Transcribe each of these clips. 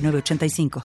985.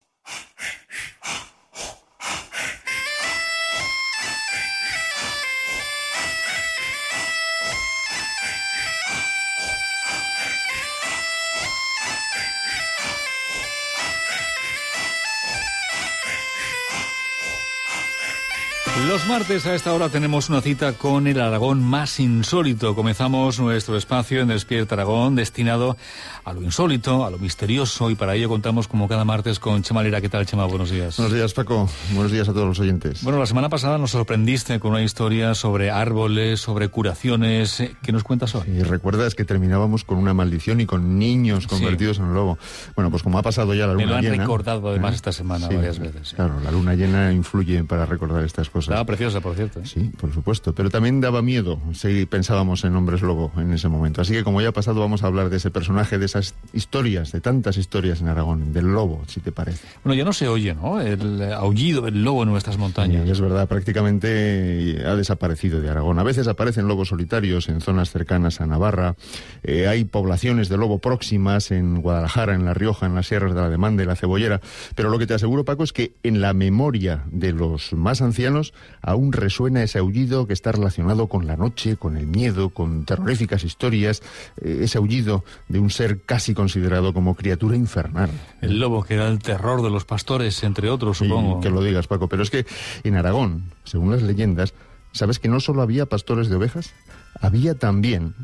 Los martes a esta hora tenemos una cita con el Aragón más insólito. Comenzamos nuestro espacio en Despierta Aragón destinado a lo insólito, a lo misterioso y para ello contamos como cada martes con Chema Lera. ¿Qué tal, Chema? Buenos días. Buenos días, Paco. Buenos días a todos los oyentes. Bueno, la semana pasada nos sorprendiste con una historia sobre árboles, sobre curaciones. ¿Qué nos cuentas hoy? Y recuerdas que terminábamos con una maldición y con niños convertidos en lobo. Bueno, pues como ha pasado ya la luna llena... Me lo han recordado además ¿eh? esta semana varias veces. Claro, la luna llena influye para recordar estas cosas. Estaba preciosa, por cierto. ¿eh? Sí, por supuesto. Pero también daba miedo si pensábamos en hombres lobo en ese momento. Así que como ya ha pasado, vamos a hablar de ese personaje, de esas historias, de tantas historias en Aragón, del lobo, si te parece. Bueno, ya no se oye, ¿no? El aullido del lobo en nuestras montañas. Sí, es verdad, prácticamente ha desaparecido de Aragón. A veces aparecen lobos solitarios en zonas cercanas a Navarra. Eh, hay poblaciones de lobo próximas en Guadalajara, en La Rioja, en las sierras de la Demanda y la Cebollera. Pero lo que te aseguro, Paco, es que en la memoria de los más ancianos aún resuena ese aullido que está relacionado con la noche, con el miedo, con terroríficas historias, eh, ese aullido de un ser casi considerado como criatura infernal. El lobo que era el terror de los pastores, entre otros, supongo. que lo digas, Paco, pero es que en Aragón, según las leyendas, ¿sabes que no solo había pastores de ovejas? Había también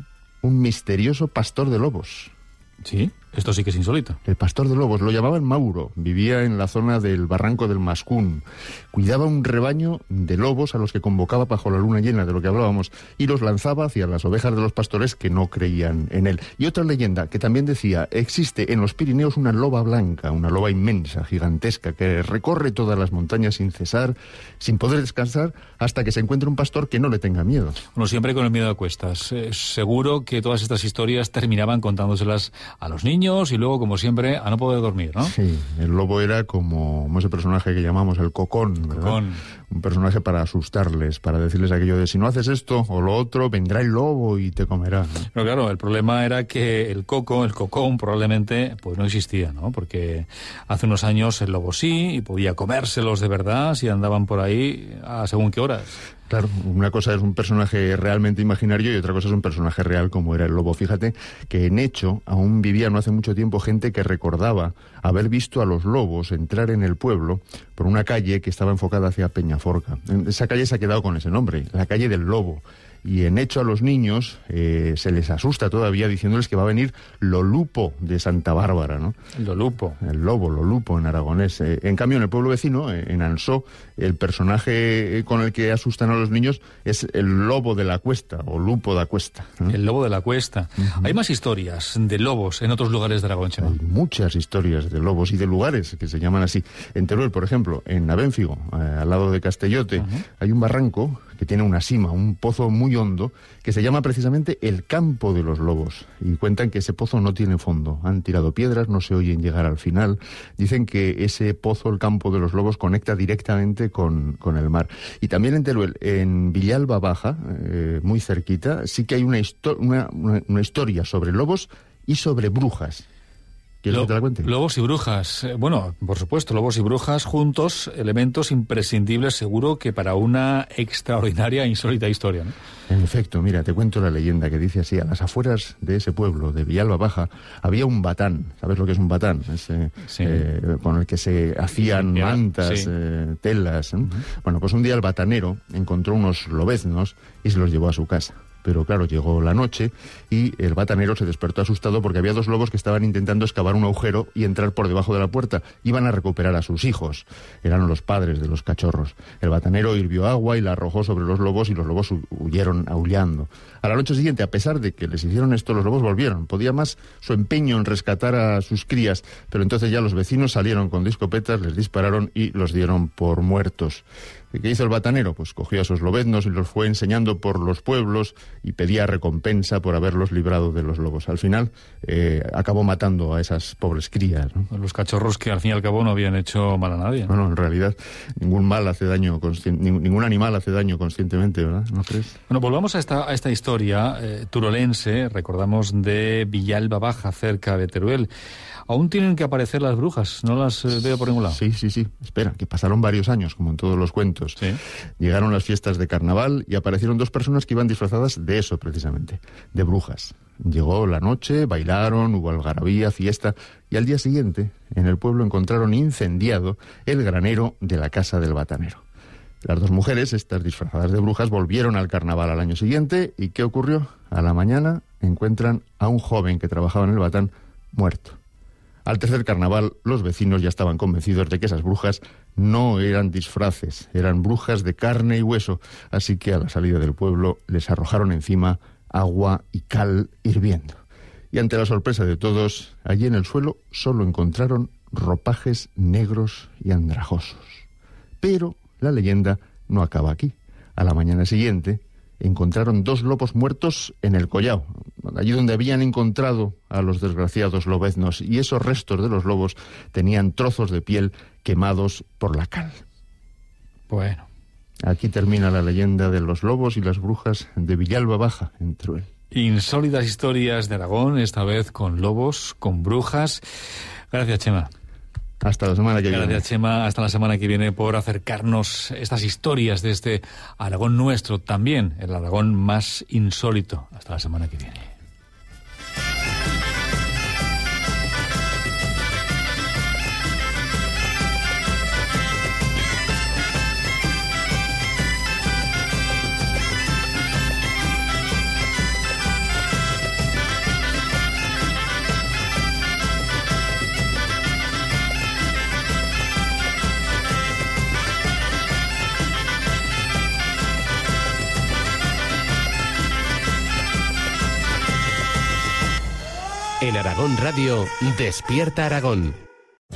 un misterioso pastor de lobos. ¿Sí? Esto sí que es insólito. El pastor de lobos lo llamaban Mauro, vivía en la zona del barranco del Mascún, cuidaba un rebaño de lobos a los que convocaba bajo la luna llena de lo que hablábamos y los lanzaba hacia las ovejas de los pastores que no creían en él. Y otra leyenda que también decía, existe en los Pirineos una loba blanca, una loba inmensa, gigantesca, que recorre todas las montañas sin cesar, sin poder descansar, hasta que se encuentre un pastor que no le tenga miedo. Bueno, siempre con el miedo a cuestas. Eh, seguro que todas estas historias terminaban contándoselas a los niños y luego, como siempre, a no poder dormir, ¿no? Sí, el lobo era como, ese personaje que llamamos el cocón, ¿verdad? Un personaje para asustarles, para decirles aquello de si no haces esto o lo otro, vendrá el lobo y te comerá. Pero claro, el problema era que el coco, el cocón, probablemente pues no existía, ¿no? Porque hace unos años el lobo sí y podía comérselos de verdad si andaban por ahí a según qué horas. Claro, una cosa es un personaje realmente imaginario y otra cosa es un personaje real como era el lobo. Fíjate que en hecho aún vivía no hace mucho tiempo gente que recordaba haber visto a los lobos entrar en el pueblo por una calle que estaba enfocada hacia Peñaforca. Esa calle se ha quedado con ese nombre, la calle del lobo y en hecho a los niños eh, se les asusta todavía diciéndoles que va a venir Lolupo de Santa Bárbara, ¿no? Lolupo. El lobo, Lolupo en aragonés. Eh, en cambio, en el pueblo vecino, eh, en Ansó, el personaje con el que asustan a los niños es el lobo de la cuesta, o lupo de la cuesta. El lobo de la cuesta. Hay más historias de lobos en otros lugares de Aragón, Hay muchas historias de lobos y de lugares que se llaman así. En Teruel, por ejemplo, en Abenfigo, al lado de Castellote, hay un barranco que tiene una cima, un pozo muy hondo, que se llama precisamente el campo de los lobos. Y cuentan que ese pozo no tiene fondo. Han tirado piedras, no se oyen llegar al final. Dicen que ese pozo, el campo de los lobos, conecta directamente con, con el mar. Y también en Teruel, en Villalba Baja, eh, muy cerquita, sí que hay una, una historia sobre lobos y sobre brujas. Lobos y brujas. Eh, bueno, por supuesto, lobos y brujas juntos, elementos imprescindibles seguro que para una extraordinaria e insólita historia. ¿no? En efecto, mira, te cuento la leyenda que dice así, a las afueras de ese pueblo, de Villalba Baja, había un batán. ¿Sabes lo que es un batán? Ese, eh, con el que se hacían mantas, eh, telas. Bueno, pues un día el batanero encontró unos lobeznos y se los llevó a su casa pero claro, llegó la noche y el batanero se despertó asustado porque había dos lobos que estaban intentando excavar un agujero y entrar por debajo de la puerta. Iban a recuperar a sus hijos. Eran los padres de los cachorros. El batanero hirvió agua y la arrojó sobre los lobos y los lobos huyeron aullando. A la noche siguiente, a pesar de que les hicieron esto, los lobos volvieron. Podía más su empeño en rescatar a sus crías, pero entonces ya los vecinos salieron con discopetas, les dispararon y los dieron por muertos. ¿Qué hizo el batanero? Pues cogió a esos lobeznos y los fue enseñando por los pueblos y pedía recompensa por haberlos librado de los lobos. Al final eh, acabó matando a esas pobres crías. Los cachorros que al fin y al cabo no habían hecho mal a nadie. ¿no? en realidad ningún mal hace daño, ningún animal hace daño conscientemente, ¿verdad? ¿No crees? Bueno, volvamos a esta, a esta historia eh, turolense, recordamos de Villalba Baja, cerca de Teruel. Aún tienen que aparecer las brujas, no las eh, veo por ningún lado. Sí, sí, sí. Espera, que pasaron varios años, como en todos los cuentos. Llegaron las fiestas de carnaval y aparecieron dos personas que iban disfrazadas de eso, precisamente, de brujas. Llegó la noche, bailaron, hubo algarabía, fiesta, y al día siguiente, en el pueblo encontraron incendiado el granero de la casa del batanero. Las dos mujeres, estas disfrazadas de brujas, volvieron al carnaval al año siguiente, ¿y qué ocurrió? A la mañana encuentran a un joven que trabajaba en el batán muerto. Al tercer carnaval, los vecinos ya estaban convencidos de que esas brujas no eran disfraces, eran brujas de carne y hueso, así que a la salida del pueblo les arrojaron encima agua y cal hirviendo. Y ante la sorpresa de todos, allí en el suelo solo encontraron ropajes negros y andrajosos. Pero la leyenda no acaba aquí. A la mañana siguiente, encontraron dos lobos muertos en el collao, allí donde habían encontrado a los desgraciados lobeznos, y esos restos de los lobos tenían trozos de piel quemados por la cal. Bueno. Aquí termina la leyenda de los lobos y las brujas de Villalba Baja, en Truel. Insólidas historias de Aragón, esta vez con lobos, con brujas. Gracias, Chema. Hasta la semana que viene. Gracias, Chema. Hasta la semana que viene por acercarnos estas historias de este Aragón nuestro, también el Aragón más insólito. Hasta la semana que viene. En Aragón Radio, Despierta Aragón.